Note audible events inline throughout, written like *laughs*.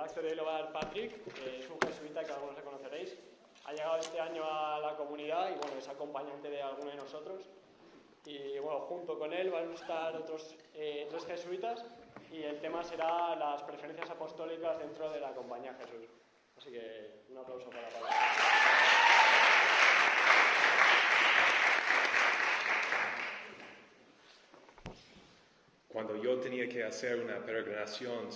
acto de hoy lo va a dar Patrick, que es un jesuita que algunos le conoceréis. Ha llegado este año a la comunidad y bueno, es acompañante de alguno de nosotros. Y bueno, junto con él van a estar otros eh, tres jesuitas y el tema será las preferencias apostólicas dentro de la compañía Jesús. Así que un aplauso para Pablo. Cuando yo tenía que hacer una peregrinación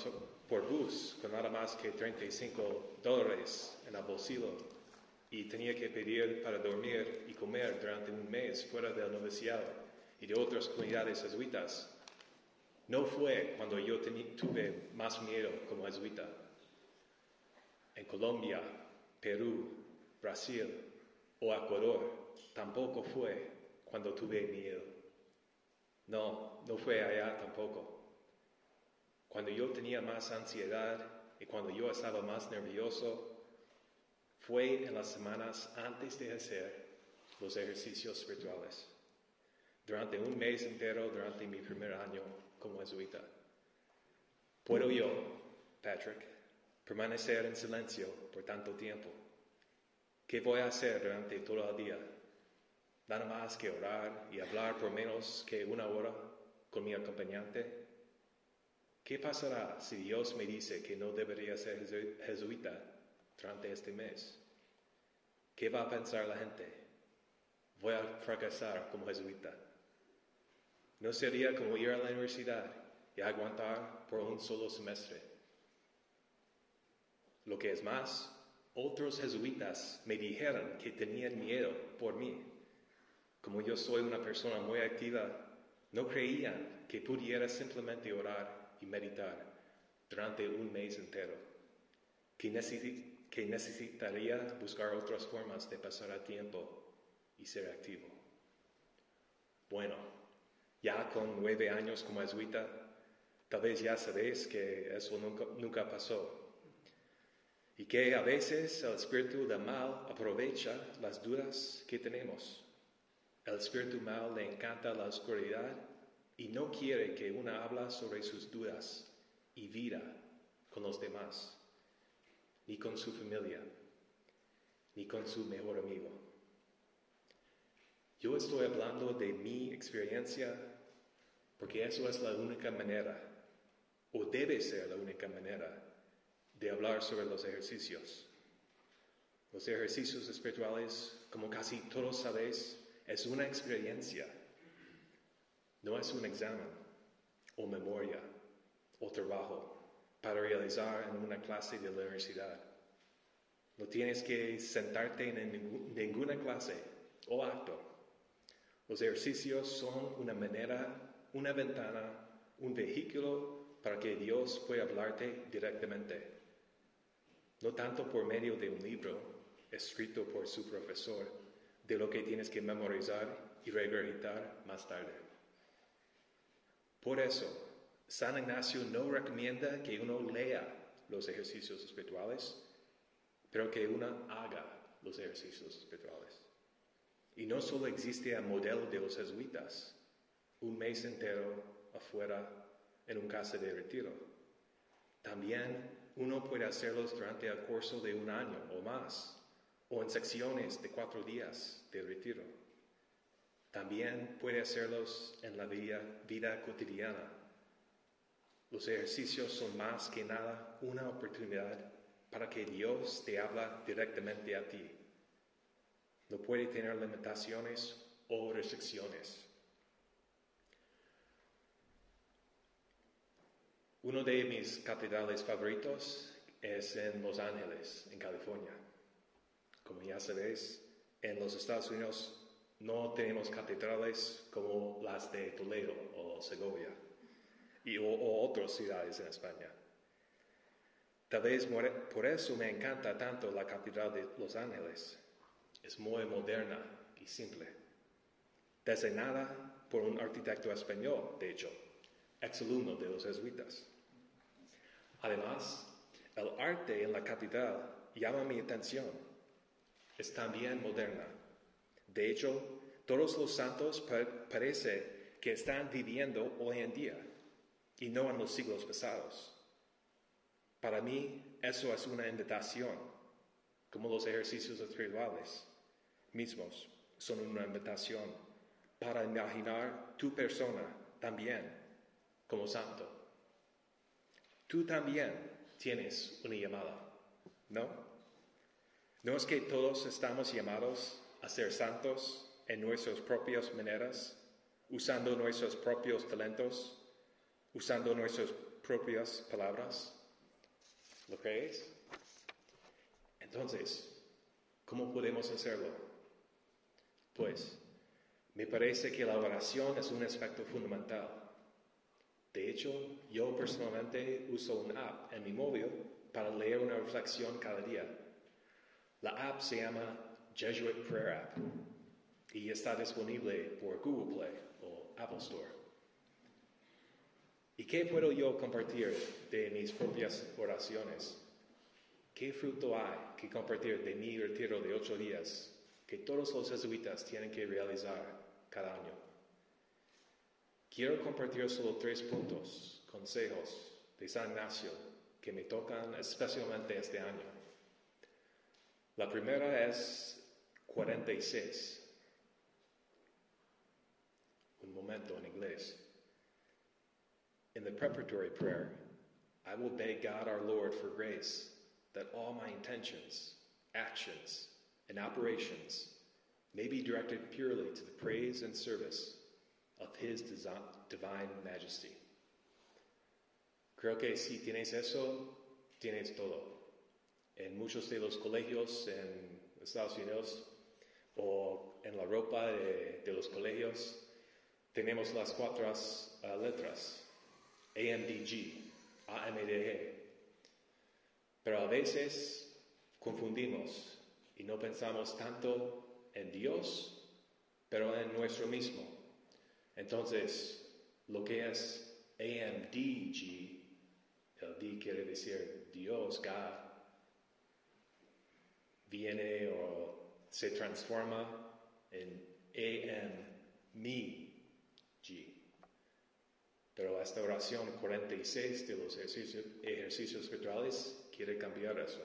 por bus con nada más que 35 dólares en el bolsillo y tenía que pedir para dormir y comer durante un mes fuera del noviciado y de otras comunidades jesuitas, no fue cuando yo tuve más miedo como jesuita. En Colombia, Perú, Brasil o Ecuador tampoco fue cuando tuve miedo. No, no fue allá tampoco. Cuando yo tenía más ansiedad y cuando yo estaba más nervioso, fue en las semanas antes de hacer los ejercicios espirituales. Durante un mes entero, durante mi primer año como jesuita. ¿Puedo yo, Patrick, permanecer en silencio por tanto tiempo? ¿Qué voy a hacer durante todo el día? Nada más que orar y hablar por menos que una hora con mi acompañante. ¿Qué pasará si Dios me dice que no debería ser jesuita durante este mes? ¿Qué va a pensar la gente? Voy a fracasar como jesuita. No sería como ir a la universidad y aguantar por un solo semestre. Lo que es más, otros jesuitas me dijeron que tenían miedo por mí. Como yo soy una persona muy activa, no creían que pudiera simplemente orar y meditar durante un mes entero, que, que necesitaría buscar otras formas de pasar el tiempo y ser activo. Bueno, ya con nueve años como jesuita, tal vez ya sabéis que eso nunca, nunca pasó. Y que a veces el espíritu del mal aprovecha las dudas que tenemos. El espíritu mal le encanta la oscuridad y no quiere que una habla sobre sus dudas y vida con los demás, ni con su familia, ni con su mejor amigo. Yo estoy hablando de mi experiencia porque eso es la única manera, o debe ser la única manera, de hablar sobre los ejercicios. Los ejercicios espirituales, como casi todos sabéis, es una experiencia, no es un examen o memoria o trabajo para realizar en una clase de la universidad. No tienes que sentarte en ninguna clase o acto. Los ejercicios son una manera una ventana, un vehículo para que Dios pueda hablarte directamente. No tanto por medio de un libro escrito por su profesor, de lo que tienes que memorizar y regurgitar más tarde. Por eso, San Ignacio no recomienda que uno lea los ejercicios espirituales, pero que uno haga los ejercicios espirituales. Y no solo existe el modelo de los jesuitas, un mes entero afuera en un casa de retiro. También uno puede hacerlos durante el curso de un año o más, o en secciones de cuatro días de retiro. También puede hacerlos en la vida, cotidiana. Los ejercicios son más que nada una oportunidad para que Dios te habla directamente a ti. No puede tener limitaciones o restricciones. Uno de mis catedrales favoritos es en Los Ángeles, en California. Como ya sabéis, en los Estados Unidos no tenemos catedrales como las de Toledo o Segovia y, o, otras ciudades en España. Tal vez por eso me encanta tanto la Catedral de Los Ángeles. Es muy moderna y simple. Diseñada por un arquitecto español, de hecho, exalumno de los jesuitas. Además, el arte en la catedral llama mi atención. Es también moderna. De hecho, todos los santos parece que están viviendo hoy en día y no en los siglos pasados. Para mí eso es una invitación, como los ejercicios espirituales mismos son una invitación para imaginar tu persona también como santo. Tú también tienes una llamada, ¿no? ¿No es que todos estamos llamados a ser santos en nuestras propias maneras, usando nuestros propios talentos, usando nuestras propias palabras? ¿Lo crees? Entonces, ¿cómo podemos hacerlo? Pues, me parece que la oración es un aspecto fundamental. De hecho, yo personalmente uso una app en mi móvil para leer una reflexión cada día. La app se llama Jesuit Prayer App y está disponible por Google Play o Apple Store. ¿Y qué puedo yo compartir de mis propias oraciones? ¿Qué fruto hay que compartir de mi retiro de ocho días que todos los jesuitas tienen que realizar cada año? Quiero compartir solo tres puntos, consejos de San Ignacio que me tocan especialmente este año. La primera es 46. Un momento en inglés. In the preparatory prayer, I will beg God our Lord for grace that all my intentions, actions, and operations may be directed purely to the praise and service of His divine majesty. Creo que si tienes eso, tienes todo. En muchos de los colegios en Estados Unidos o en la ropa de, de los colegios tenemos las cuatro uh, letras AMDG, AMDG. Pero a veces confundimos y no pensamos tanto en Dios, pero en nuestro mismo. Entonces, lo que es AMDG, el D quiere decir Dios, God, viene o se transforma en AM, me, G. Pero esta oración 46 de los ejercicios, ejercicios espirituales quiere cambiar eso.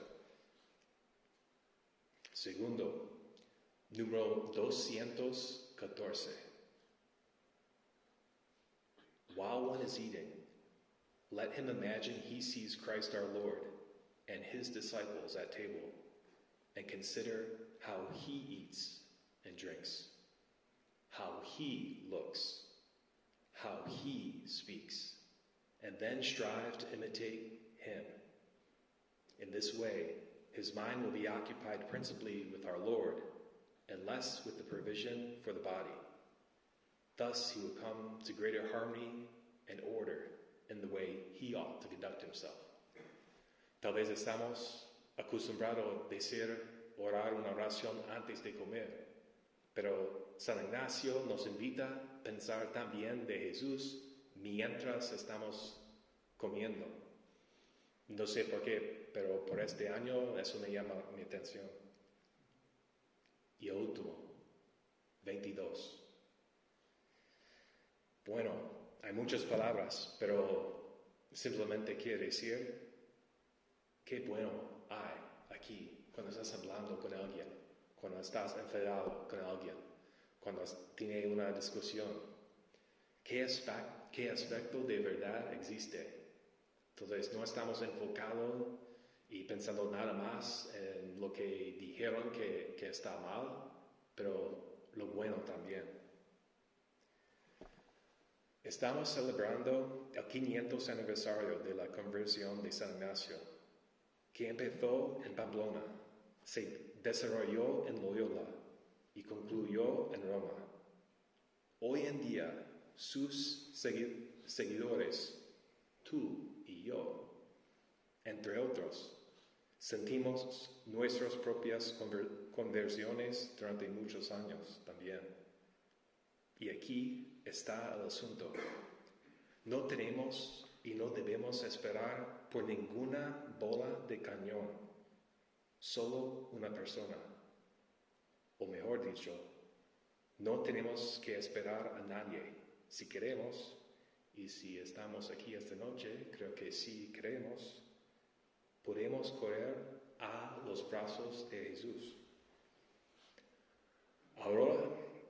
Segundo, número 214. While one is eating, let him imagine he sees Christ our Lord and his disciples at table and consider how he eats and drinks, how he looks, how he speaks, and then strive to imitate him. In this way, his mind will be occupied principally with our Lord and less with the provision for the body. Thus, he will come to greater harmony and order in the way he ought to conduct himself. Tal vez estamos acostumbrados a decir orar una oración antes de comer, pero San Ignacio nos invita a pensar también de Jesús mientras estamos comiendo. No sé por qué, pero por este año eso me llama mi atención. Y último, 22. Bueno, hay muchas palabras, pero simplemente quiere decir qué bueno hay aquí cuando estás hablando con alguien, cuando estás enfadado con alguien, cuando tiene una discusión. ¿Qué, qué aspecto de verdad existe? Entonces no estamos enfocados y pensando nada más en lo que dijeron que, que está mal, pero lo bueno también. Estamos celebrando el 500 aniversario de la conversión de San Ignacio, que empezó en Pamplona, se desarrolló en Loyola y concluyó en Roma. Hoy en día, sus seguidores, tú y yo, entre otros, sentimos nuestras propias conversiones durante muchos años también. Y aquí está el asunto. No tenemos y no debemos esperar por ninguna bola de cañón, solo una persona. O mejor dicho, no tenemos que esperar a nadie. Si queremos, y si estamos aquí esta noche, creo que sí queremos, podemos correr a los brazos de Jesús. Ahora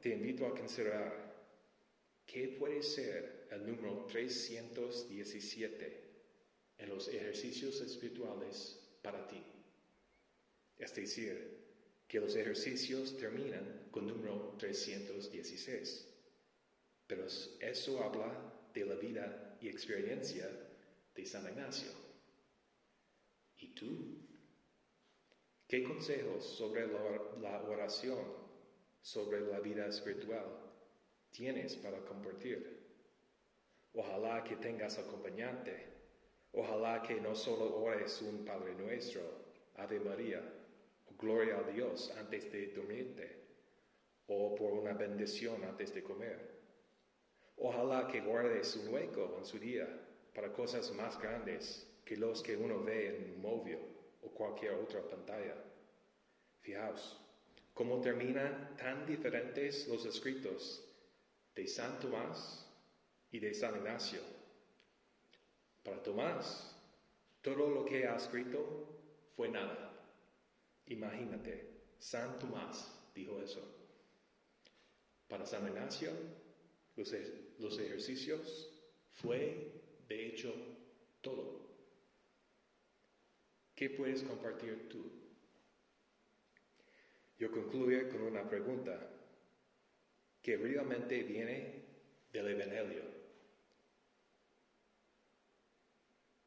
te invito a considerar qué puede ser el número 317 en los ejercicios espirituales para ti. Es decir, que los ejercicios terminan con número 316. Pero eso habla de la vida y experiencia de San Ignacio. ¿Y tú? ¿Qué consejos sobre la oración, sobre la vida espiritual tienes para compartir? Ojalá que tengas acompañante. Ojalá que no solo ores un Padre Nuestro, Ave María, o Gloria a Dios antes de dormirte, o por una bendición antes de comer. Ojalá que guardes un hueco en su día para cosas más grandes que los que uno ve en un móvil o cualquier otra pantalla. Fijaos, cómo terminan tan diferentes los escritos de San Tomás y de San Ignacio. Para Tomás, todo lo que ha escrito fue nada. Imagínate, San Tomás dijo eso. Para San Ignacio, los, ejercicios fue, de hecho, todo. ¿Qué puedes compartir tú? Yo concluyo con una pregunta que realmente viene del Evangelio.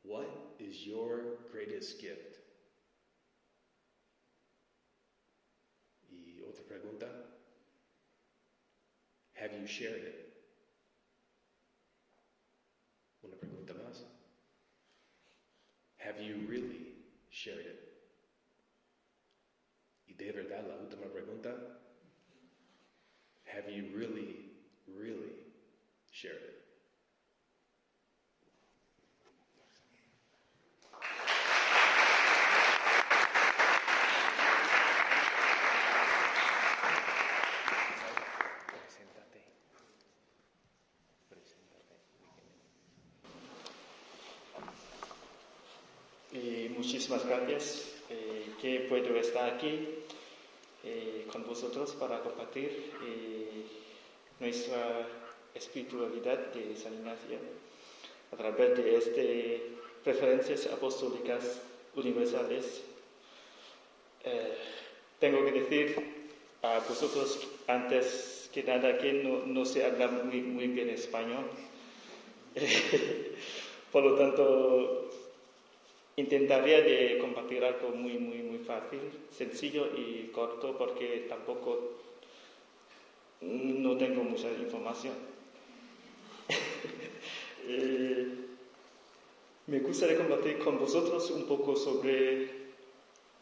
What is your greatest gift? Y otra pregunta, have you shared it? Una pregunta más. Have you really shared it? Y de verdad, la última pregunta, have you really, really eh, con vosotros para compartir eh, nuestra espiritualidad de San Ignacio a través de estas preferencias apostólicas universales. tengo que decir a vosotros antes que nada que no, no sé hablar muy, muy bien español. *laughs* Por lo tanto, Intentaría compartir algo muy, muy, muy fácil, sencillo y corto porque tampoco no tengo mucha información. *laughs* Eh, me gustaría compartir con vosotros un poco sobre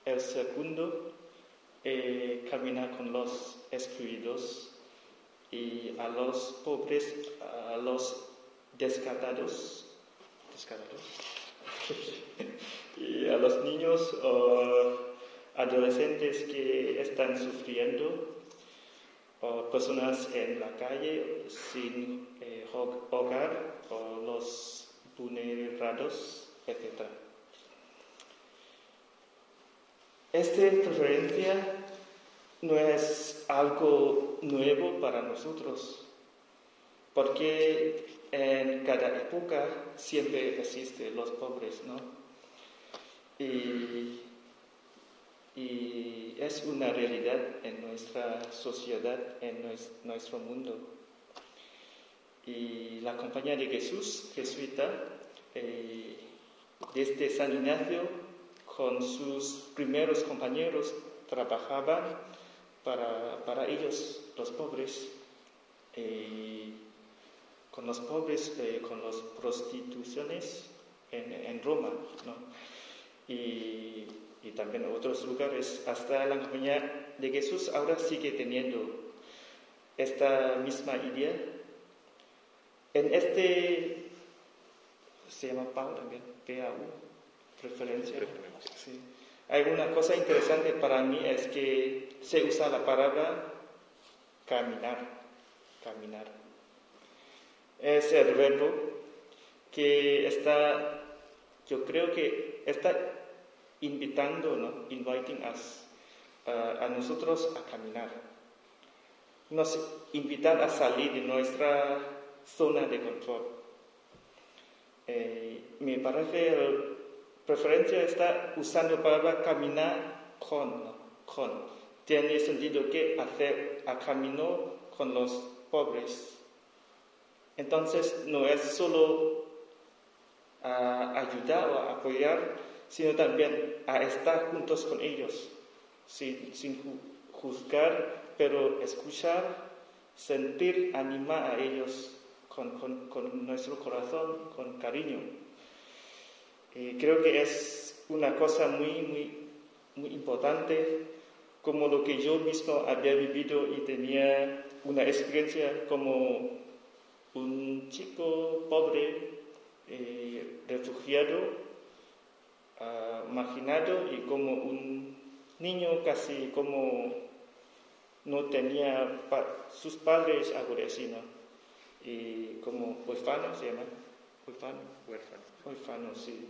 el segundo, eh, caminar con los excluidos y a los pobres, a los descartados. descartados y a los niños o adolescentes que están sufriendo o personas en la calle sin eh, hogar o los vulnerados, etc. Esta preferencia no es algo nuevo para nosotros, porque en cada época siempre existen los pobres, ¿no? Y, es una realidad en nuestra sociedad, en nuestro mundo. Y la compañía de Jesús, jesuita, eh, desde San Ignacio, con sus primeros compañeros, trabajaba para, para ellos, los pobres. Eh, con los pobres, eh, con las prostituciones en, en Roma, ¿no? y, y, también en otros lugares. Hasta la compañía de Jesús ahora sigue teniendo esta misma idea. En este, se llama PAU también, PAU, preferencia. Sí. Hay una cosa interesante para mí es que se usa la palabra caminar, caminar es el verbo que está, yo creo que está invitando, inviting us, a nosotros a caminar. Nos invitan a salir de nuestra zona de control. Eh, me parece, preferencia está usando la palabra caminar con, con. Tiene sentido que hacer a camino con los pobres. Entonces no es solo ayudar o apoyar, sino también a estar juntos con ellos, sin, juzgar, pero escuchar, sentir, animar a ellos con, nuestro corazón, con cariño. Creo que es una cosa muy, muy, muy importante, como lo que yo mismo había vivido y tenía una experiencia como un chico pobre, eh, refugiado, marginado y como un niño casi como no tenía sus padres agradecidos y como huérfano se llama huérfano. Huérfano. Huérfano sí.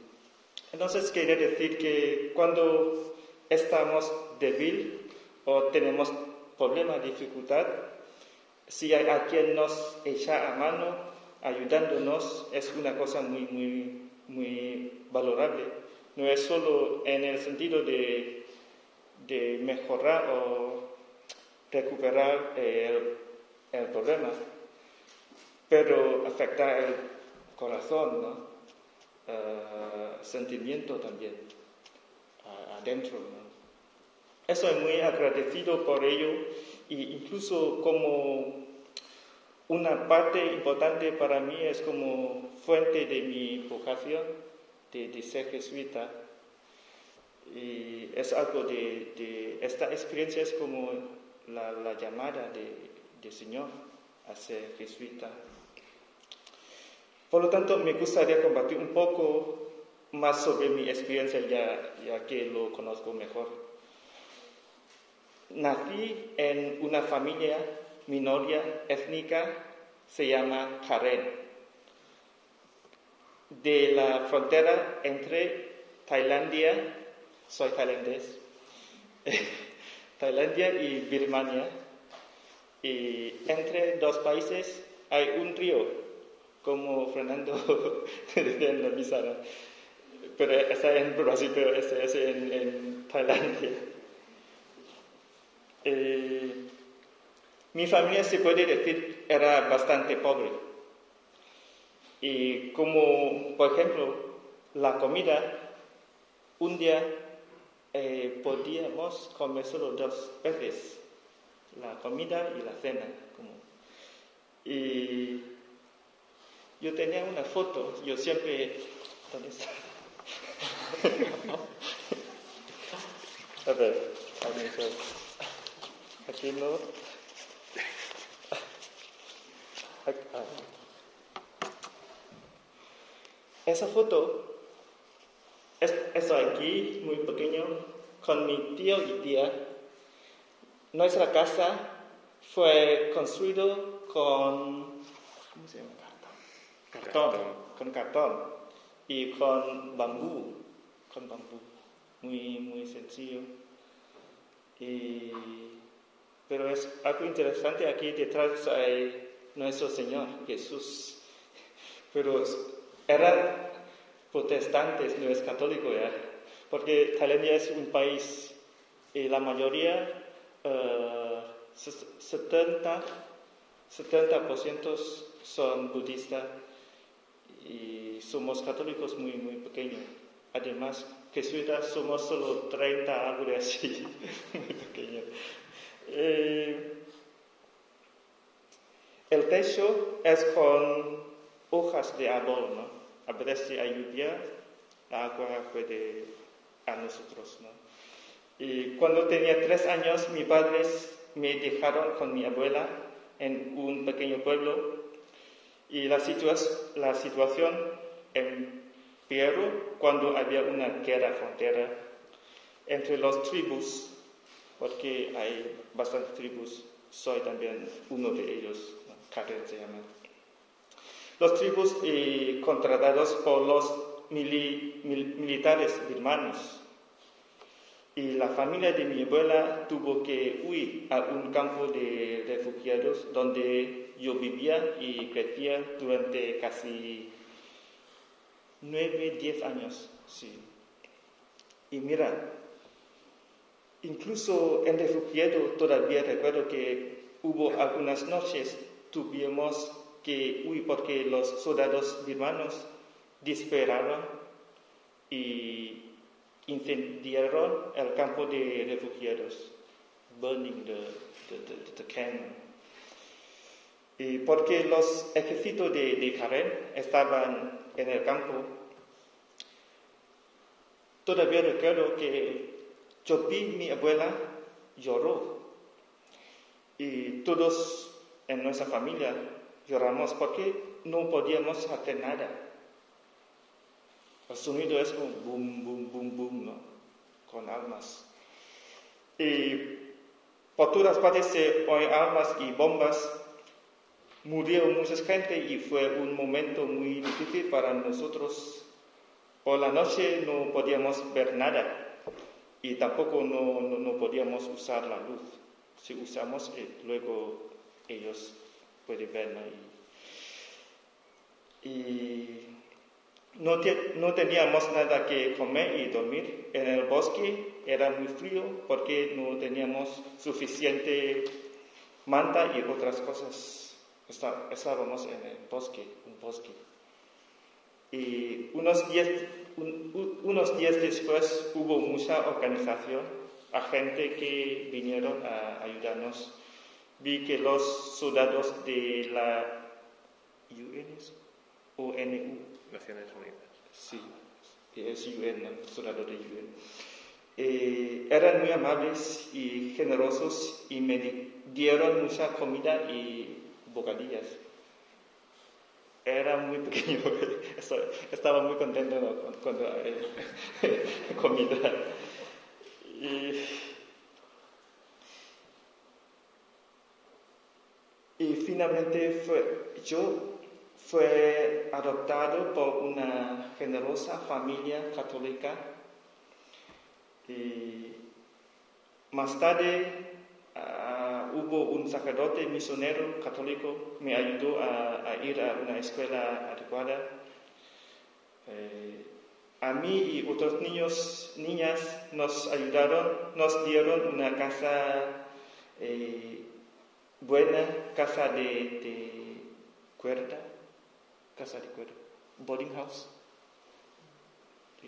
Entonces quería decir que cuando estamos débil o tenemos problema dificultad si hay a quien nos echa a mano ayudándonos es una cosa muy muy muy valorable no es solo en el sentido de, de mejorar o recuperar el, el problema pero afecta el corazón, ¿no? Eh, sentimiento también, adentro. ¿no? Estoy muy agradecido por ello e incluso como una parte importante para mí es como fuente de mi vocación de, ser jesuita. Y es algo de, esta experiencia es como la, llamada de, de Señor a ser jesuita. Por lo tanto, me gustaría compartir un poco más sobre mi experiencia ya que lo conozco mejor. Nací en una familia minoria étnica, se llama Karen, de la frontera entre Tailandia, soy tailandés, *laughs* Tailandia y Birmania, y entre dos países hay un río como Fernando *laughs* en la pero está en Brasil, pero ese es en, Tailandia. Eh, mi familia, se puede decir, era bastante pobre. Y como, por ejemplo, la comida, un día eh, podíamos comer solo dos veces, la comida y la cena. Y yo tenía una foto, yo siempre... ¿Dónde está? *laughs* A ver, aquí no. Esa foto, es, eso aquí, muy pequeño, con mi tío y tía. Nuestra casa fue construido con, ¿cómo se llama? cartón, con cartón y con bambú, con bambú, muy, muy sencillo. Pero es algo interesante aquí detrás hay nuestro Señor Jesús, pero eran protestantes, no es católico ya, porque Tailandia es un país y la mayoría, 70, eh, 70% son budistas y somos católicos muy, muy pequeños. Además, jesuitas somos solo 30, algo así, *laughs* muy pequeños. Eh, el techo es con hojas de árbol, ¿no? A veces si lluvia, la agua puede a nosotros, ¿no? Y cuando tenía tres años, mis padres me dejaron con mi abuela en un pequeño pueblo y la, la situación empeoró cuando había una guerra frontera entre las tribus, porque hay bastantes tribus, soy también uno de ellos, Karen se llama. Los tribus eh, contratados por los militares birmanos Y la familia de mi abuela tuvo que huir a un campo de refugiados donde yo vivía y crecía durante casi nueve, diez años. Sí. Y mira, incluso en refugiado todavía recuerdo que hubo algunas noches tuvimos que huir porque los soldados birmanos dispararon y incendiaron el campo de refugiados, burning the, the, camp. Y porque los ejércitos de, de Karen estaban en el campo, todavía recuerdo que yo vi mi abuela lloró y todos en nuestra familia lloramos porque no podíamos hacer nada. El sonido es como boom, boom, boom, boom, ¿no? con almas. Y por todas partes se oyen almas y bombas. Murió mucha gente y fue un momento muy difícil para nosotros. Por la noche no podíamos ver nada y tampoco no, no, podíamos usar la luz. Si usamos, eh, luego ellos pueden ver. Y no, no, teníamos nada que comer y dormir. En el bosque era muy frío porque no teníamos suficiente manta y otras cosas. estábamos en el bosque, un bosque. Y unos unos días después hubo mucha organización, a gente que vinieron a ayudarnos. Vi que los soldados de la UNU, Naciones Unidas. Sí, es UN, soldado de UN. Eh, eran muy amables y generosos y me dieron mucha comida y bocadillas era muy pequeño, *laughs* estaba muy contento cuando eh, *laughs* comida. Y, y finalmente fue, yo fue adoptado por una generosa familia católica. Y más tarde hubo un sacerdote misionero católico, me ayudó a, ir a una escuela adecuada. Eh, a mí y otros niños, niñas nos ayudaron, nos dieron una casa eh, buena, casa de, de cuerda, casa de cuerda, boarding house.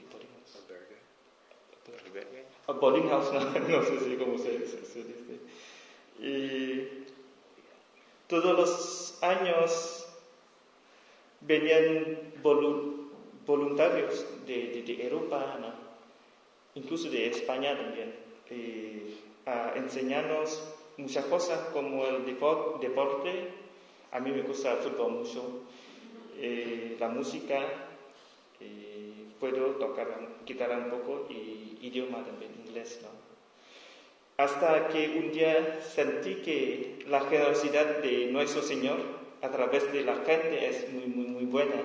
boarding house. A boarding house, *laughs* no, sé si cómo se, se dice. Y todos los años venían voluntarios de, Europa, incluso de España también, a enseñarnos muchas cosas como el deporte. A mí me gusta el fútbol mucho, eh, la música, puedo tocar guitarra un poco y idioma también, inglés. ¿no? Hasta que un día sentí que la generosidad de nuestro Señor a través de la gente es muy, muy, muy buena.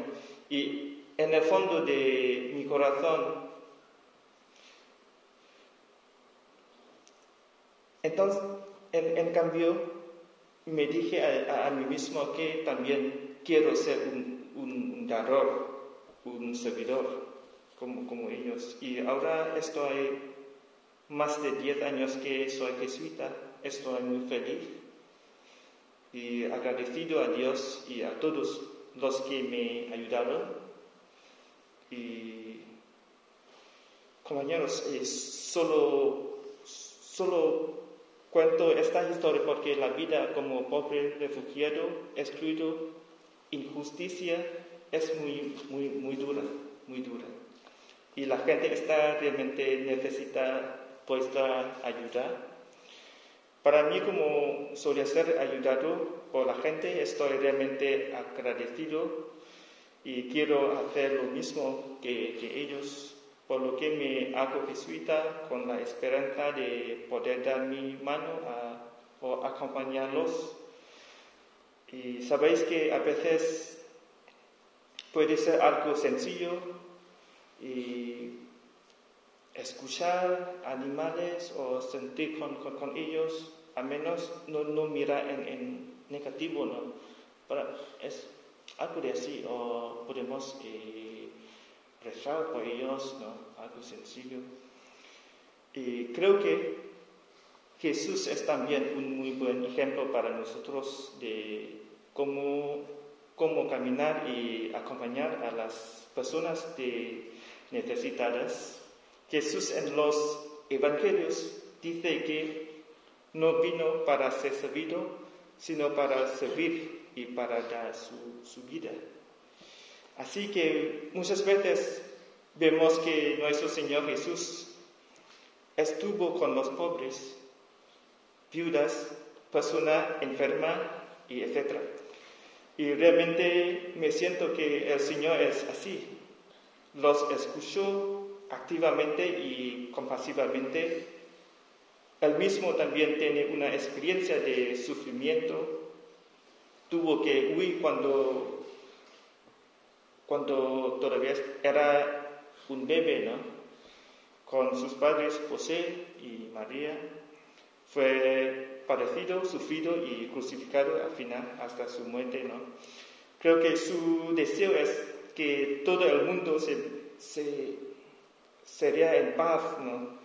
Y en el fondo de mi corazón, entonces, en, cambio, me dije a, mí mismo que también quiero ser un, un, dador, un servidor, como, como ellos. Y ahora estoy más de 10 años que soy jesuita, estoy muy feliz y agradecido a Dios y a todos los que me ayudaron. Y compañeros, solo, solo cuento esta historia porque la vida como pobre refugiado, excluido, injusticia, es muy, muy, muy dura, muy dura. Y la gente está realmente necesita puesta ayuda. Para mí, como solía ser ayudado por la gente, estoy realmente agradecido y quiero hacer lo mismo que, ellos, por lo que me hago jesuita con la esperanza de poder dar mi mano o acompañarlos. Y sabéis que a veces puede ser algo sencillo y escuchar animales o sentir con, ellos, al menos no, no mirar en, negativo, ¿no? Pero es algo de así, o podemos eh, rezar por ellos, ¿no? Algo sencillo. Y creo que Jesús es también un muy buen ejemplo para nosotros de cómo, cómo caminar y acompañar a las personas necesitadas. Jesús en los evangelios dice que no vino para ser servido, sino para servir y para dar su, vida. Así que muchas veces vemos que nuestro Señor Jesús estuvo con los pobres, viudas, persona enferma y etc. Y realmente me siento que el Señor es así. Los escuchó activamente y compasivamente. Él mismo también tiene una experiencia de sufrimiento. Tuvo que huir cuando, cuando todavía era un bebé, ¿no? Con sus padres José y María fue padecido, sufrido y crucificado al final hasta su muerte. ¿no? Creo que su deseo es que todo el mundo se, se sería en paz, ¿no?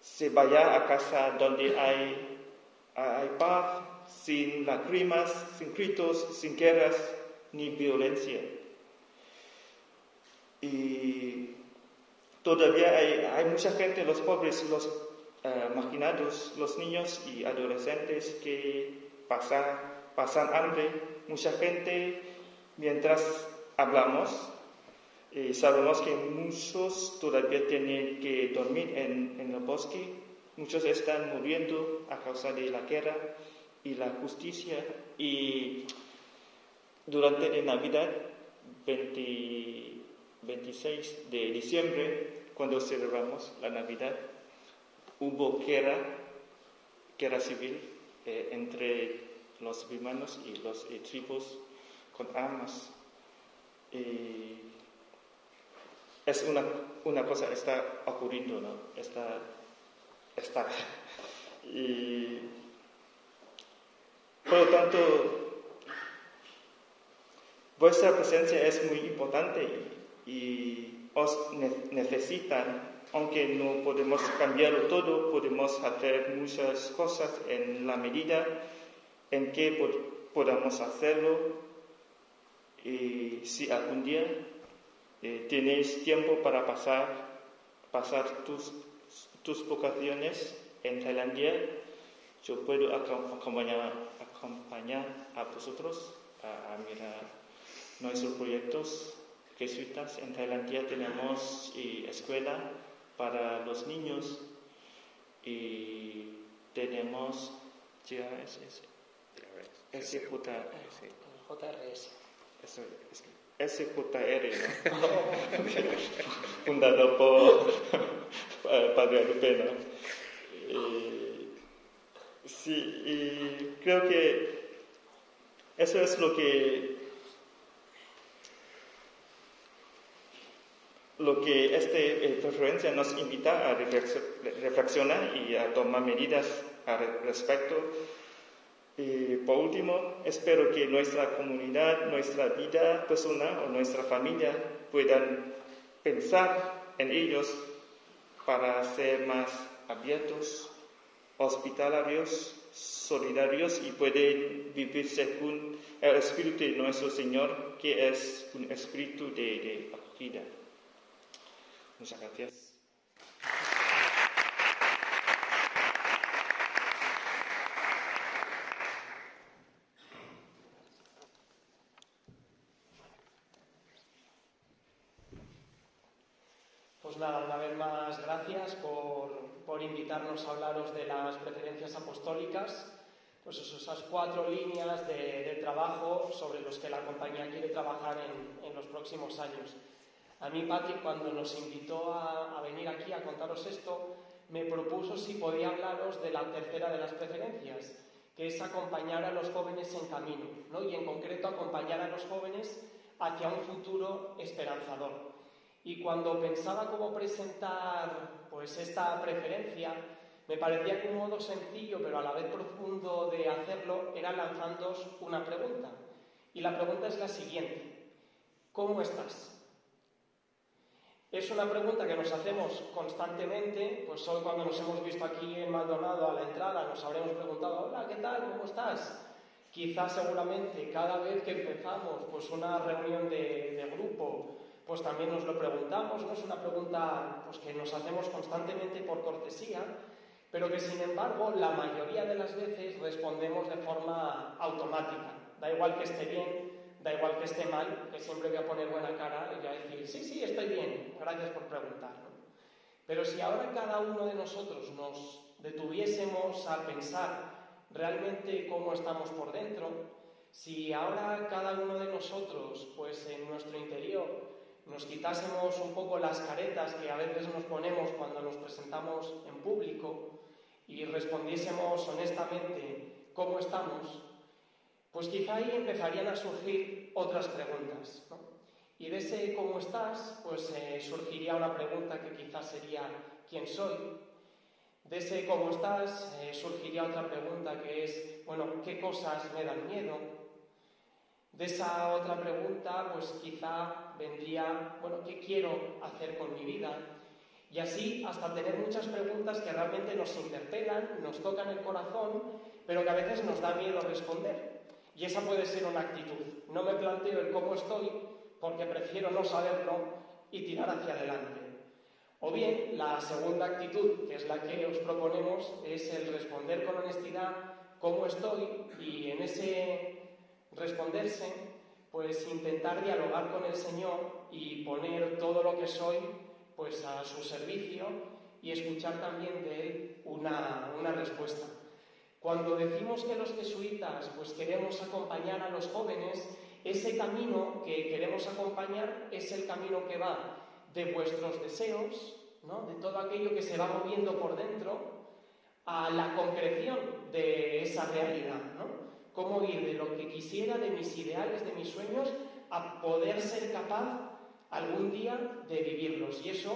se vaya a casa donde hay, hay paz, sin lágrimas, sin gritos, sin guerras ni violencia. Y todavía hay, hay mucha gente, los pobres, los eh, marginados, los niños y adolescentes que pasan, pasan hambre, mucha gente mientras hablamos. Eh, sabemos que muchos todavía tienen que dormir en, en el bosque, muchos están muriendo a causa de la guerra y la justicia. Y durante la Navidad 26 de diciembre, cuando celebramos la Navidad, hubo guerra, guerra civil eh, entre los hermanos y los eh, tribus con armas. Es una, una cosa está ocurriendo, ¿no? Está, está. Y por lo tanto, vuestra presencia es muy importante y os necesitan aunque no podemos cambiarlo todo, podemos hacer muchas cosas en la medida en que podamos hacerlo. Y si algún día eh, tenéis tiempo para pasar, pasar tus, tus vocaciones en Tailandia, yo puedo acompañar, acompañar a vosotros a, a mirar nuestros proyectos jesuitas. En Tailandia tenemos eh, escuela para los niños y tenemos JRS, JRS. SJR, ¿no? *laughs* *laughs* fundado por Padre Lupe, sí, y creo que eso es lo que lo que esta eh, referencia nos invita a reflexionar y a tomar medidas al respecto. Y por último, espero que nuestra comunidad, nuestra vida personal o nuestra familia puedan pensar en ellos para ser más abiertos, hospitalarios, solidarios y pueden vivir según el espíritu de nuestro Señor, que es un espíritu de, de acogida. Muchas gracias. Pues nada, una vez más gracias por, invitarnos a hablaros de las preferencias apostólicas, pues esas cuatro líneas de, de, trabajo sobre los que la compañía quiere trabajar en, en los próximos años. A mí Patrick, cuando nos invitó a, venir aquí a contaros esto, me propuso si podía hablaros de la tercera de las preferencias, que es acompañar a los jóvenes en camino, ¿no? y en concreto acompañar a los jóvenes hacia un futuro esperanzador. y cuando pensaba cómo presentar pues esta preferencia, me parecía que un modo sencillo pero a la vez profundo de hacerlo era lanzándoos una pregunta. Y la pregunta es la siguiente. ¿Cómo estás? Es una pregunta que nos hacemos constantemente, pues hoy cuando nos hemos visto aquí en Maldonado a la entrada nos habremos preguntado, hola, ¿qué tal? ¿Cómo estás? Quizás seguramente cada vez que empezamos pues una reunión de, de grupo, pues también nos lo preguntamos, no es una pregunta pues, que nos hacemos constantemente por cortesía, pero que sin embargo la mayoría de las veces respondemos de forma automática. Da igual que esté bien, da igual que esté mal, que siempre voy a poner buena cara y voy a decir, sí, sí, estoy bien, gracias por preguntar. Pero si ahora cada uno de nosotros nos detuviésemos a pensar realmente cómo estamos por dentro, si ahora cada uno de nosotros, pues en nuestro interior, nos quitásemos un poco las caretas que a veces nos ponemos cuando nos presentamos en público y respondiésemos honestamente cómo estamos, pues quizá ahí empezarían a surgir otras preguntas. Y de ese cómo estás, pues eh, surgiría una pregunta que quizás sería ¿quién soy? De ese cómo estás eh, surgiría otra pregunta que es, bueno, ¿qué cosas me dan miedo? De esa otra pregunta, pues quizá vendría, bueno, ¿qué quiero hacer con mi vida? Y así hasta tener muchas preguntas que realmente nos interpelan, nos tocan el corazón, pero que a veces nos da miedo responder. Y esa puede ser una actitud. No me planteo el cómo estoy porque prefiero no saberlo y tirar hacia adelante. O bien, la segunda actitud, que es la que os proponemos, es el responder con honestidad cómo estoy y en ese responderse, pues intentar dialogar con el Señor y poner todo lo que soy pues a su servicio y escuchar también de él una, una respuesta. Cuando decimos que los jesuitas pues queremos acompañar a los jóvenes, ese camino que queremos acompañar es el camino que va de vuestros deseos, ¿no? de todo aquello que se va moviendo por dentro, a la concreción de esa realidad. ¿no? Cómo ir de lo que quisiera, de mis ideales, de mis sueños, a poder ser capaz algún día de vivirlos. Y eso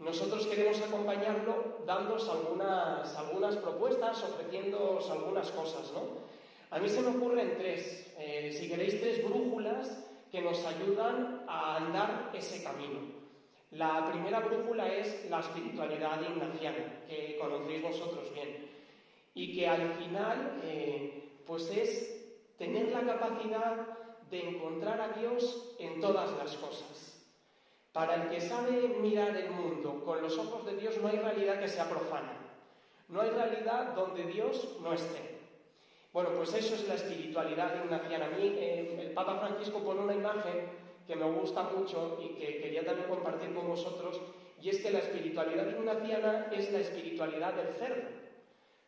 nosotros queremos acompañarlo dándos algunas, algunas propuestas, ofreciéndoos algunas cosas. ¿no? A mí se me ocurren tres, eh, si queréis, tres brújulas que nos ayudan a andar ese camino. La primera brújula es la espiritualidad ignaciana, que conocéis vosotros bien, y que al final eh, pues es tener la capacidad de encontrar a Dios en todas las cosas. Para el que sabe mirar el mundo con los ojos de Dios no hay realidad que sea profana. No hay realidad donde Dios no esté. Bueno, pues eso es la espiritualidad ignaciana. A mí eh, el Papa Francisco pone una imagen que me gusta mucho y que quería también compartir con vosotros, y es que la espiritualidad ignaciana es la espiritualidad del cerdo.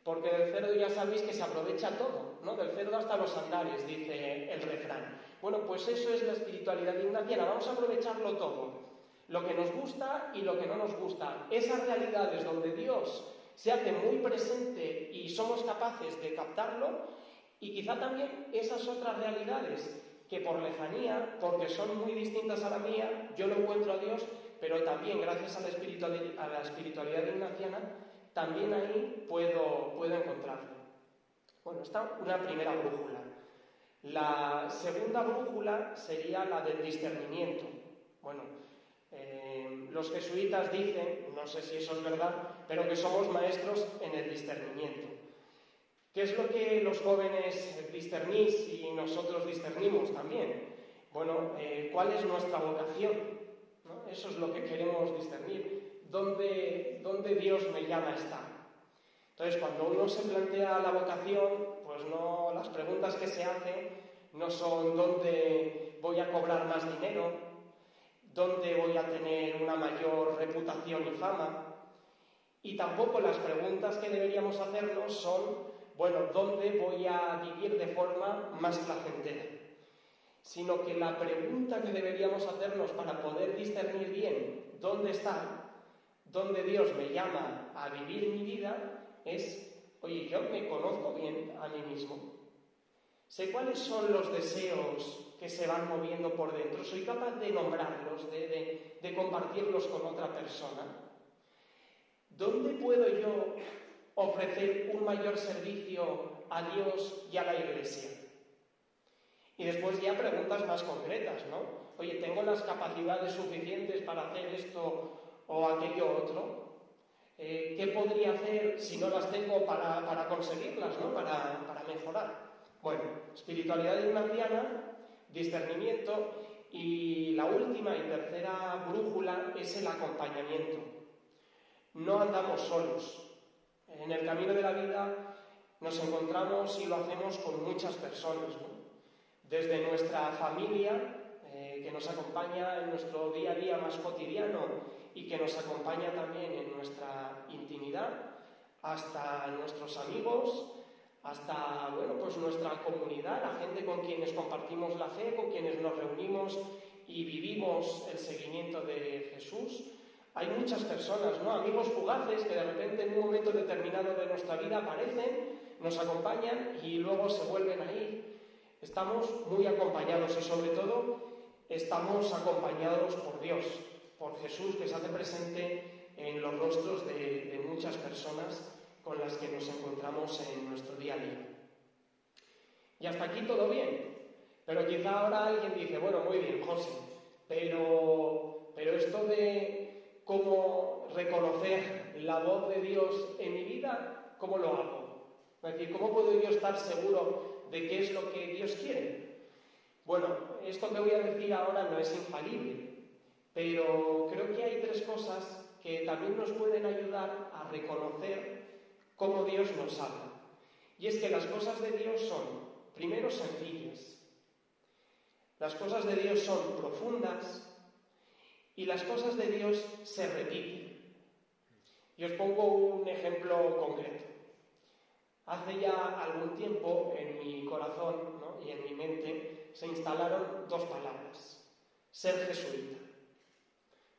Porque del cerdo ya sabéis que se aprovecha todo, ¿no? Del cerdo hasta los andares, dice el refrán. Bueno, pues eso es la espiritualidad ignaciana. Vamos a aprovecharlo todo lo que nos gusta y lo que no nos gusta. Esas realidades donde Dios se hace muy presente y somos capaces de captarlo, y quizá también esas otras realidades que por lejanía, porque son muy distintas a la mía, yo no encuentro a Dios, pero también gracias a la espiritualidad, a la espiritualidad ignaciana, también ahí puedo, puedo encontrarlo. Bueno, esta una primera brújula. La segunda brújula sería la del discernimiento. Bueno, eh, los jesuitas dicen, no sé si eso es verdad, pero que somos maestros en el discernimiento. ¿Qué es lo que los jóvenes discernís y nosotros discernimos también? Bueno, eh, ¿cuál es nuestra vocación? Eso es lo que queremos discernir. ¿Dónde, ¿Dónde Dios me llama a estar? Entonces, cuando uno se plantea la vocación, pues no, las preguntas que se hacen no son dónde voy a cobrar más dinero, dónde voy a tener una mayor reputación y fama. Y tampoco las preguntas que deberíamos hacernos son, bueno, ¿dónde voy a vivir de forma más placentera? Sino que la pregunta que deberíamos hacernos para poder discernir bien dónde está, dónde Dios me llama a vivir mi vida, es, oye, yo me conozco bien a mí mismo. Sé cuáles son los deseos que se van moviendo por dentro. Soy capaz de nombrarlos, de, de compartirlos con otra persona. ¿Dónde puedo yo ofrecer un mayor servicio a Dios y a la Iglesia? Y después ya preguntas más concretas, ¿no? Oye, ¿tengo las capacidades suficientes para hacer esto o aquello otro? Eh, ¿Qué podría hacer si no las tengo para, conseguirlas, ¿no? para, para mejorar? Bueno, espiritualidad ignaciana, discernimiento y la última y tercera brújula es el acompañamiento. No andamos solos. En el camino de la vida nos encontramos y lo hacemos con muchas personas. Desde nuestra familia, eh, que nos acompaña en nuestro día a día más cotidiano y que nos acompaña también en nuestra intimidad, hasta nuestros amigos, hasta bueno, pues nuestra comunidad, la gente con quienes compartimos la fe, con quienes nos reunimos y vivimos el seguimiento de Jesús. Hay muchas personas, ¿no? Amigos fugaces que de repente en un momento determinado de nuestra vida aparecen, nos acompañan y luego se vuelven a ir. Estamos muy acompañados y sobre todo estamos acompañados por Dios, por Jesús que se hace presente en los rostros de, muchas personas con las que nos encontramos en nuestro día a día. Y hasta aquí todo bien. Pero quizá ahora alguien dice, bueno, muy bien, José, pero, pero esto de cómo reconocer la voz de Dios en mi vida, ¿cómo lo hago? Es decir, ¿cómo puedo yo estar seguro de qué es lo que Dios quiere? Bueno, esto que voy a decir ahora no es infalible, pero creo que hay tres cosas que también nos pueden ayudar a reconocer cómo Dios nos habla. Y es que las cosas de Dios son, primero, sencillas. Las cosas de Dios son profundas y las cosas de Dios se repiten. Y os pongo un ejemplo concreto. Hace ya algún tiempo en mi corazón y en mi mente se instalaron dos palabras. Ser jesuita.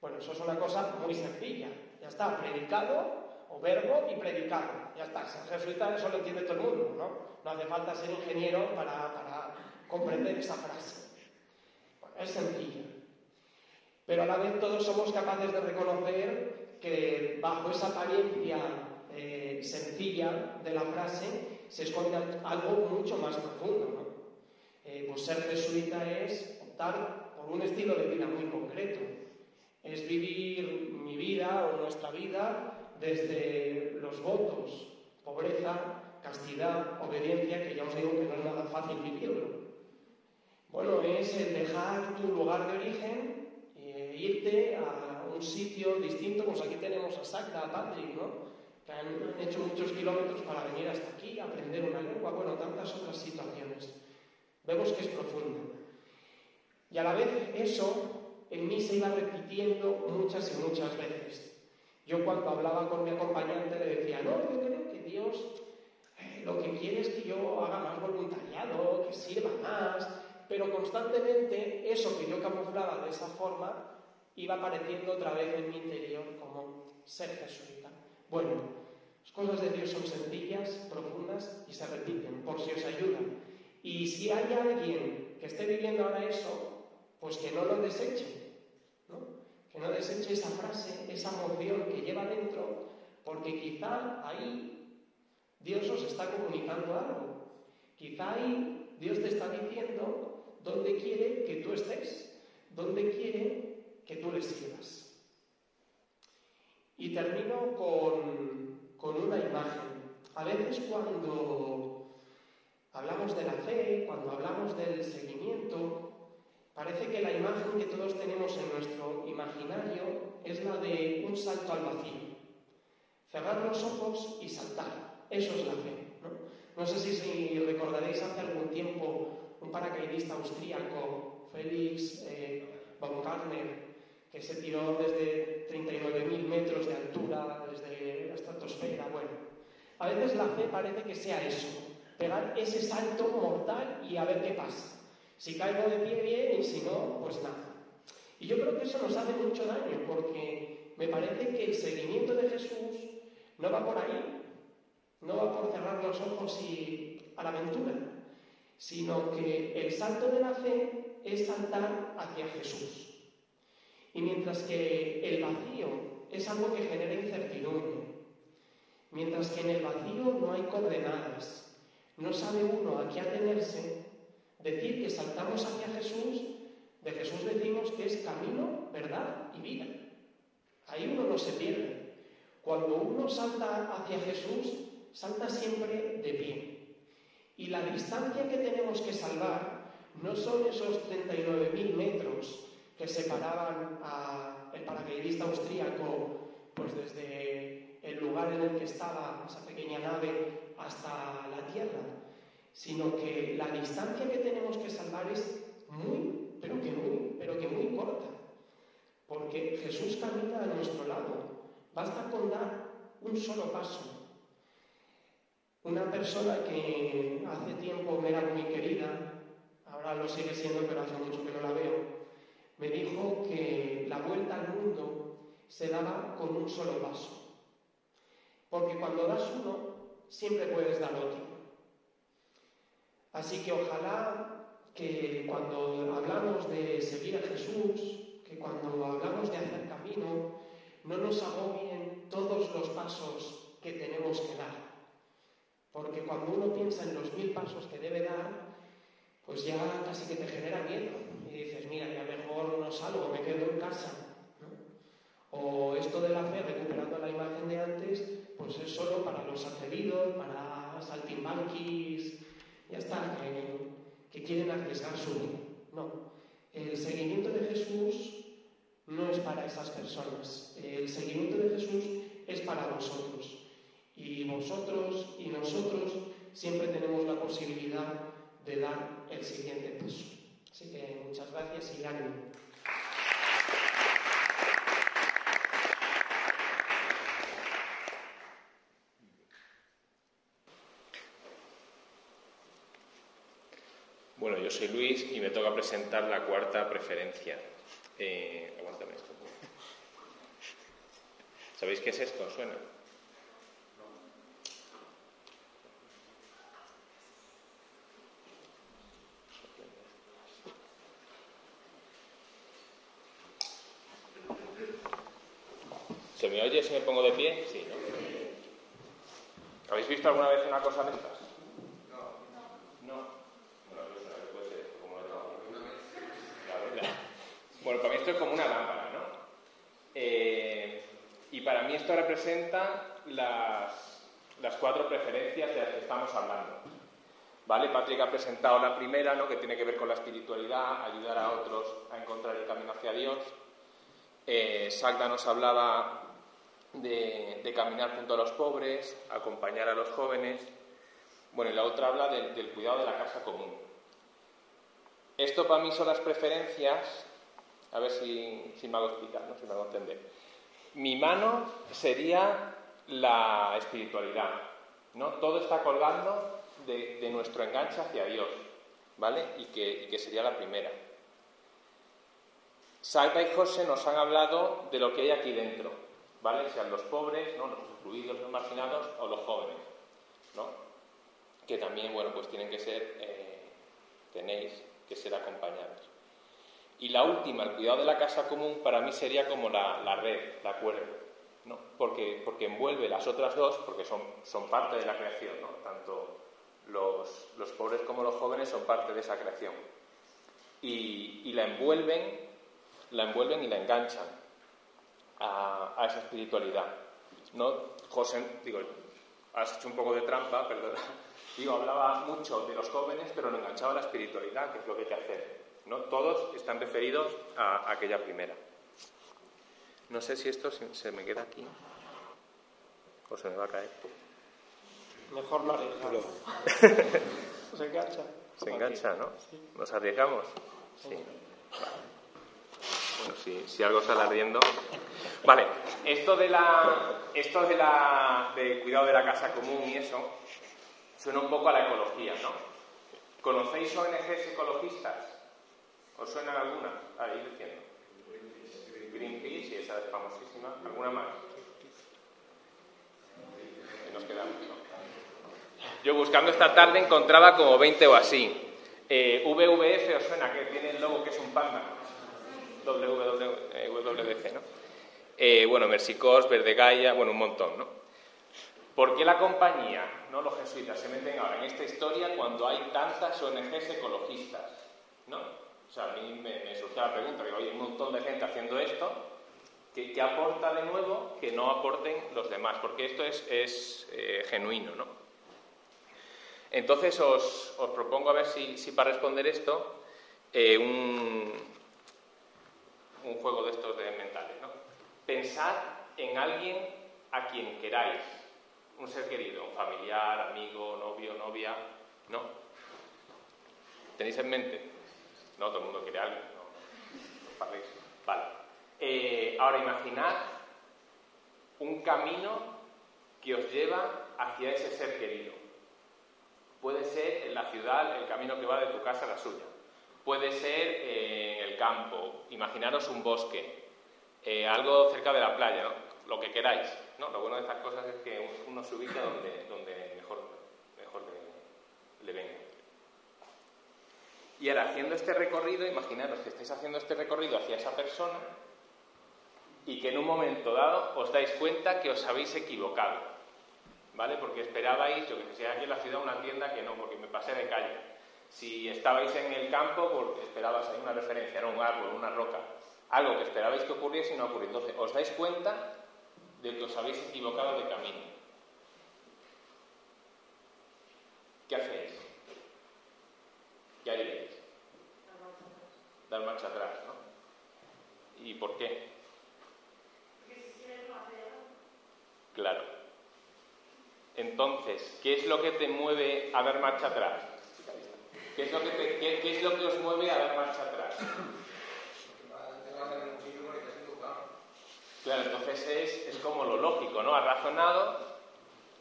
Bueno, eso es una cosa muy sencilla. Ya está, predicado o verbo y predicado. Ya está, ser jesuita eso lo entiende todo el mundo, ¿no? No hace falta ser ingeniero para, comprender esa frase. Es sencillo. Pero a la vez todos somos capaces de reconocer que bajo esa apariencia eh, sencilla de la frase se esconde algo mucho más profundo, ¿no? Eh, pues ser jesuita es optar por un estilo de vida muy concreto. Es vivir mi vida o nuestra vida desde los votos, pobreza, castidad, obediencia, que ya os digo que no es nada fácil vivirlo. Bueno, es el dejar tu lugar de origen e irte a un sitio distinto, pues aquí tenemos a Sacta, a Patrick, ¿no? que han hecho muchos kilómetros para venir hasta aquí, aprender una lengua, bueno, tantas otras situaciones. Vemos que es profundo. Y a la vez eso en mí se iba repitiendo muchas y muchas veces. Yo cuando hablaba con mi acompañante le decía, no, yo creo que Dios eh, lo que quiere es que yo haga más voluntariado, que sirva más, pero constantemente eso que yo camuflaba de esa forma iba apareciendo otra vez en mi interior como ser jesuita. Bueno, las cosas de Dios son sencillas, profundas y se repiten, por si os ayudan. Y si hay alguien que esté viviendo ahora eso, pues que no lo deseche, que no deseche esa frase, esa emoción que lleva dentro, porque quizá ahí Dios os está comunicando algo. Quizá ahí Dios te está diciendo dónde quiere que tú estés, dónde quiere que tú le sirvas. Y termino con, con una imagen. A veces cuando hablamos de la fe, cuando hablamos del seguimiento, Parece que la imagen que todos tenemos en nuestro imaginario es la de un salto al vacío. Cerrar los ojos y saltar. Eso es la fe. No, sé si, recordaréis hace algún tiempo un paracaidista austríaco, Félix eh, Baumgartner, que se tiró desde 39.000 metros de altura, desde la estratosfera. Bueno, a veces la fe parece que sea eso, pegar ese salto mortal y a ver qué pasa. Si caigo de pie bien y si no, pues nada. Y yo creo que eso nos hace mucho daño porque me parece que el seguimiento de Jesús no va por ahí, no va por cerrar los ojos y a la aventura. sino que el salto de la fe es saltar hacia Jesús. Y mientras que el vacío es algo que genera incertidumbre, mientras que en el vacío no hay coordenadas, no sabe uno a qué atenerse, decir que saltamos hacia Jesús, de Jesús decimos que es camino, verdad y vida. Ahí uno no se pierde. Cuando uno salta hacia Jesús, salta siempre de pie. Y la distancia que tenemos que salvar no son esos 39.000 metros que separaban al paracaidista austríaco pues desde el lugar en el que estaba esa pequeña nave hasta la Tierra, sino que la distancia que tenemos que salvar es muy, pero que muy, pero que muy corta, porque Jesús camina a nuestro lado. Basta con dar un solo paso. Una persona que hace tiempo me era muy querida, ahora lo sigue siendo, pero hace mucho que no la veo, me dijo que la vuelta al mundo se daba con un solo paso. Porque cuando das uno, siempre puedes dar otro. Así que ojalá que cuando hablamos de seguir a Jesús, que cuando hablamos de hacer camino, no nos agobien todos los pasos que tenemos que dar. Porque cuando uno piensa en los mil pasos que debe dar, pues ya casi que te genera miedo. Y dices, mira, ya mejor no salgo, me quedo en casa. O esto de la fe, recuperando la imagen de antes, pues es solo para los atrevidos, para saltimbanquis, ya está, que, que quieren arriesgar su vida. No, el seguimiento de Jesús no es para esas personas. El seguimiento de Jesús es para vosotros. Y vosotros y nosotros siempre tenemos la posibilidad de dar el siguiente paso. Así que muchas gracias y ánimo. Bueno, yo soy Luis y me toca presentar la cuarta preferencia. Eh, aguántame esto. ¿Sabéis qué es esto? ¿Suena? ¿Se me oye si me pongo de pie? Sí, ¿no? ¿Habéis visto alguna vez una cosa de estas? No. Bueno, pues una vez puede ser como una La verdad. Bueno, para mí esto es como una lámpara, ¿no? Eh, y para mí esto representa las, las cuatro preferencias de las que estamos hablando. ¿Vale? Patrick ha presentado la primera, ¿no? que tiene que ver con la espiritualidad, ayudar a otros a encontrar el camino hacia Dios. Eh, Sagda nos hablaba de, caminar junto a los pobres, acompañar a los jóvenes. Bueno, y la otra habla del cuidado de la casa común. Esto para mí son las preferencias, a ver si, si me hago explicar, ¿no? si me hago entender. Mi mano sería la espiritualidad, ¿no? Todo está colgando de, nuestro enganche hacia Dios, ¿vale? Y que, sería la primera. Salta y José nos han hablado de lo que hay aquí dentro, ¿vale? Sean los pobres, ¿no? los excluidos, los marginados o los jóvenes, ¿no? Que también, bueno, pues tienen que ser, eh, tenéis que ser acompañados. Y la última, el cuidado de la casa común, para mí sería como la, la red, la cuerda, ¿no? Porque, porque envuelve las otras dos, porque son, son parte de la creación, ¿no? Tanto los, los pobres como los jóvenes son parte de esa creación. Y, y la envuelven la envuelven y la enganchan a, a, esa espiritualidad. ¿no? José, digo, has hecho un poco de trampa, perdona. *laughs* Digo, hablaba mucho de los jóvenes, pero no enganchaba a la espiritualidad, que es lo que hay que hacer. ¿no? Todos están referidos a, a aquella primera. No sé si esto se, me queda aquí o se me va a caer. Mejor no arriesgamos. *laughs* se engancha. Se engancha, ¿no? Sí. ¿Nos arriesgamos? Sí. Vale. Bueno, si, si, algo sale ardiendo. Vale, esto de la. Esto de la. de cuidado de la casa común y eso. suena un poco a la ecología, ¿no? ¿Conocéis ONGs ecologistas? ¿Os suenan alguna? Ahí diciendo. Greenpeace, y esa es famosísima. ¿Alguna más? Nos quedamos, ¿no? Yo buscando esta tarde encontraba como 20 o así. Eh, VVF os suena que tiene el logo que es un panda. WWF, ¿no? Eh, bueno, Mersicos, Verde Gaia, bueno, un montón, ¿no? ¿Por qué la compañía, no los jesuitas, se meten ahora en esta historia cuando hay tantas ONGs ecologistas? ¿No? O sea, a mí me, me surgió la pregunta, digo, hay un montón de gente haciendo esto, ¿qué, aporta de nuevo que no aporten los demás? Porque esto es, eh, genuino, ¿no? Entonces os, propongo a ver si, para responder esto, eh, un, un juego de estos de mentales, ¿no? Pensad en alguien a quien queráis, un ser querido, un familiar, amigo, novio, novia, ¿no? ¿Tenéis en mente? No, todo el mundo quiere algo, no, Vale. Eh, ahora imaginad un camino que os lleva hacia ese ser querido. Puede ser en la ciudad el camino que va de tu casa a la suya. Puede ser en el campo. Imaginaros un bosque. Eh, algo cerca de la playa, ¿no? lo que queráis. ¿no? Lo bueno de estas cosas es que uno se ubica donde, donde mejor, mejor le, venga. Y ahora, haciendo este recorrido, imaginaros que estáis haciendo este recorrido hacia esa persona y que en un momento dado os dais cuenta que os habéis equivocado. ¿Vale? Porque esperabais, yo que sé, aquí en la ciudad una tienda que no, porque me pasé de calle. Si estabais en el campo, porque esperabais ahí una referencia, no un árbol, una roca. Algo que esperabais que ocurriese y no ocurrió. Entonces, os dais cuenta de que os habéis equivocado de camino. ¿Qué hacéis? ¿Qué haríais? Dar marcha atrás, ¿no? ¿Y por qué? Claro. Entonces, ¿qué es lo que te mueve a dar marcha atrás? ¿Qué es lo que, qué es lo que os mueve a dar marcha atrás? Claro, entonces es, es como lo lógico, ¿no? Has razonado,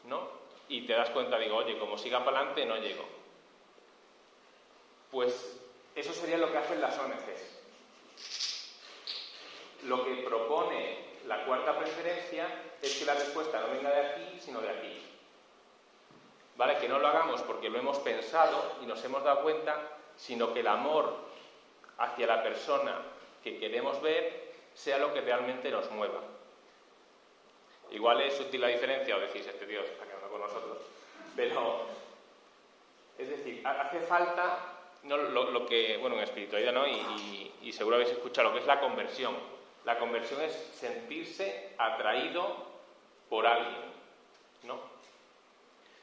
¿no? Y te das cuenta, digo, oye, como siga para adelante, no llego. Pues eso sería lo que hacen las ONGs. Lo que propone la cuarta preferencia es que la respuesta no venga de aquí, sino de aquí. ¿Vale? Que no lo hagamos porque lo hemos pensado y nos hemos dado cuenta, sino que el amor hacia la persona que queremos ver sea lo que realmente nos mueva. Igual es sutil la diferencia o decís, este tío se está quedando con nosotros, pero es decir, hace falta no, lo, que, bueno, en espiritualidad, ¿no? Y, seguro habéis escuchado lo que es la conversión. La conversión es sentirse atraído por alguien, ¿no?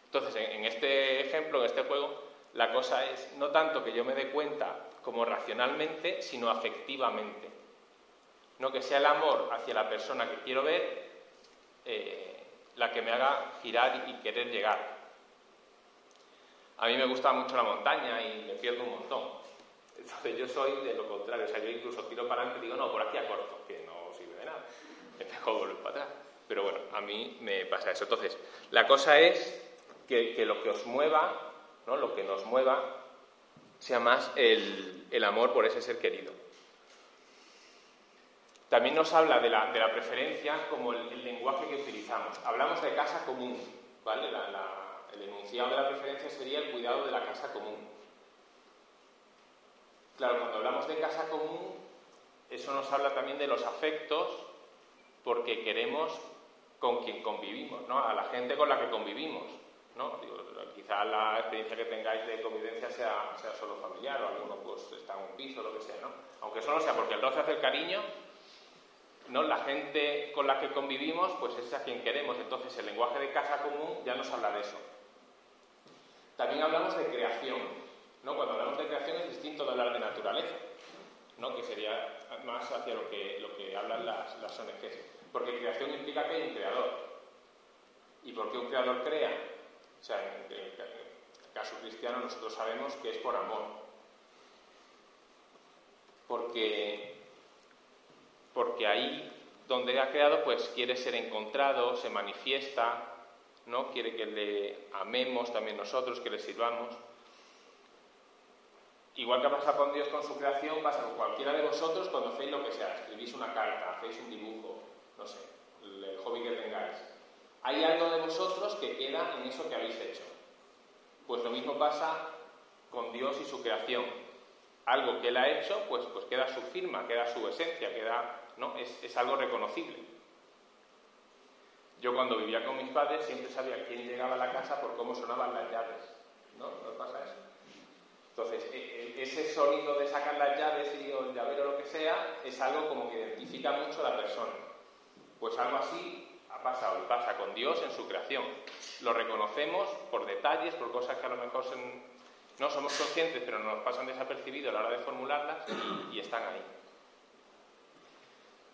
Entonces, en, en este ejemplo, en este juego, la cosa es no tanto que yo me dé cuenta como racionalmente, sino afectivamente. No que sea el amor hacia la persona que quiero ver eh, la que me haga girar y querer llegar. A mí me gusta mucho la montaña y me pierdo un montón. Entonces yo soy de lo contrario, o sea, yo incluso tiro para adelante y digo, no, por aquí a corto, que no sirve de nada. *laughs* Me dejo volver para atrás. Pero bueno, a mí me pasa eso. Entonces, la cosa es que, lo que os mueva, ¿no? lo que nos mueva, sea más el amor por ese ser querido. También nos habla de la, preferencia como el, lenguaje que utilizamos. Hablamos de casa común, ¿vale? El enunciado de la preferencia sería el cuidado de la casa común. Claro, cuando hablamos de casa común, eso nos habla también de los afectos, porque queremos con quien convivimos, ¿no? A la gente con la que convivimos, ¿no? quizá la experiencia que tengáis de convivencia sea, solo familiar o alguno pues está en un piso, lo que sea, ¿no? Aunque eso no sea porque el roce hace el cariño, ¿no? La gente con la que convivimos, pues es a quien queremos. Entonces, el lenguaje de casa común ya nos habla de eso. También hablamos de creación. ¿no? Cuando hablamos de creación es distinto de hablar de naturaleza, ¿no? que sería más hacia lo que, lo que hablan las, las ONGs. Porque creación implica que hay un creador. ¿Y por qué un creador crea? O sea, en el caso cristiano nosotros sabemos que es por amor. Porque porque ahí donde ha creado pues quiere ser encontrado, se manifiesta, ¿no? Quiere que le amemos también nosotros, que le sirvamos. Igual que pasa con Dios con su creación, pasa con cualquiera de vosotros cuando hacéis lo que sea, escribís una carta, hacéis un dibujo, no sé, el hobby que tengáis. Hay algo de vosotros que queda en eso que habéis hecho. Pues lo mismo pasa con Dios y su creación. Algo que Él ha hecho, pues, pues queda su firma, queda su esencia, queda, ¿no? es, es algo reconocible. Yo cuando vivía con mis padres siempre sabía quién llegaba a la casa por cómo sonaban las llaves. ¿No? ¿No pasa eso? Entonces, e, e, ese sonido de sacar las llaves y el llavero o lo que sea es algo como que identifica mucho a la persona. Pues algo así ha pasado y pasa con Dios en su creación. Lo reconocemos por detalles, por cosas que a lo mejor no somos conscientes, pero nos pasan desapercibidos a la hora de formularlas y están ahí.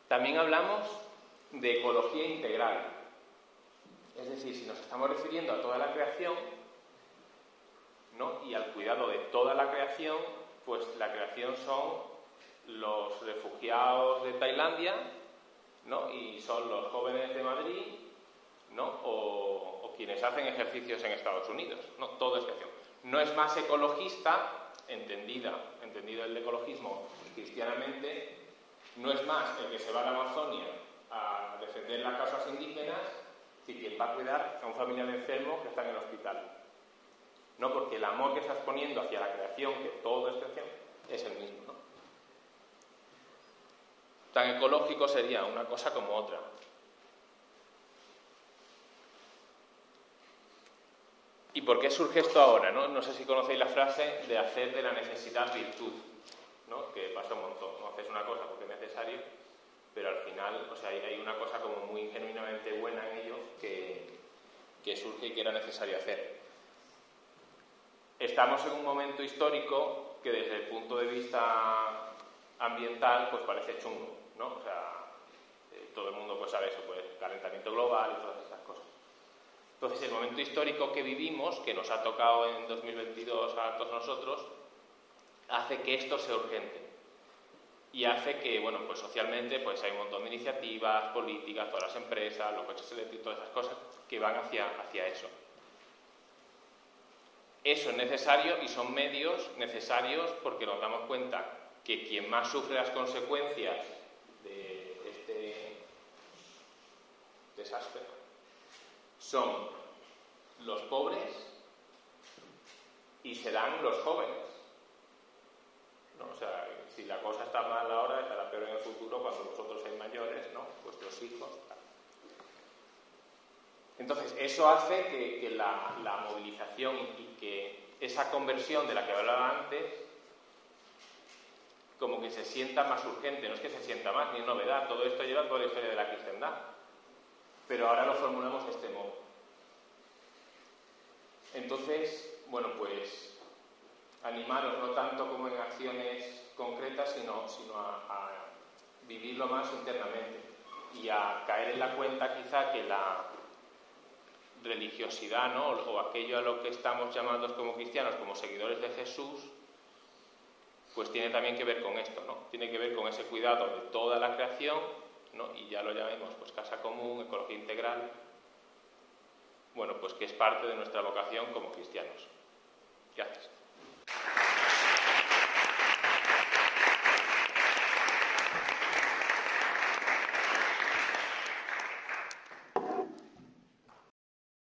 También hablamos de ecología integral. Es decir, si nos estamos refiriendo a toda la creación ¿no? y al cuidado de toda la creación, pues la creación son los refugiados de Tailandia ¿no? y son los jóvenes de Madrid ¿no? o, quienes hacen ejercicios en Estados Unidos. ¿no? Todo es creación. No es más ecologista, entendida, entendido el ecologismo cristianamente, no es más el que se va a la Amazonia a defender las causas indígenas y quien va a cuidar a un familiar enfermo que está en el hospital. No, porque el amor que estás poniendo hacia la creación, que todo es creación, es el mismo. Tan ecológico sería una cosa como otra. ¿Y por qué surge esto ahora? No, no sé si conocéis la frase de hacer de la necesidad virtud, ¿no? que pasa un montón. No haces una cosa porque es necesario, pero al final, o sea, hay, una cosa como muy genuinamente buena en ello que, surge y que era necesario hacer. Estamos en un momento histórico que desde el punto de vista ambiental pues parece chungo, ¿no? O sea, eh, todo el mundo pues sabe eso, pues calentamiento global y todas esas cosas. Entonces, el momento histórico que vivimos, que nos ha tocado en 2022 a todos nosotros, hace que esto sea urgente y hace que, bueno, pues socialmente pues hay un montón de iniciativas, políticas, todas las empresas, los coches eléctricos, todas esas cosas que van hacia, hacia eso. Eso es necesario y son medios necesarios porque nos damos cuenta que quien más sufre las consecuencias de este desastre son los pobres y serán los jóvenes. ¿No? O sea, si la cosa está mal ahora, estará peor en el futuro cuando vosotros seáis mayores, ¿no? Vuestros hijos. Entonces, eso hace que, la, movilización y que esa conversión de la que hablaba antes, como que se sienta más urgente, no es que se sienta más, ni es novedad, todo esto lleva toda la historia de la cristiandad, pero ahora lo formulamos de este modo. Entonces, bueno, pues animaros no tanto como en acciones concretas, sino, sino a, vivirlo más internamente y a caer en la cuenta quizá que la religiosidad ¿no? o aquello a lo que estamos llamados como cristianos, como seguidores de Jesús, pues tiene también que ver con esto, ¿no? Tiene que ver con ese cuidado de toda la creación, ¿no? Y ya lo llamemos pues casa común, ecología integral. Bueno, pues que es parte de nuestra vocación como cristianos. Gracias. Thank you.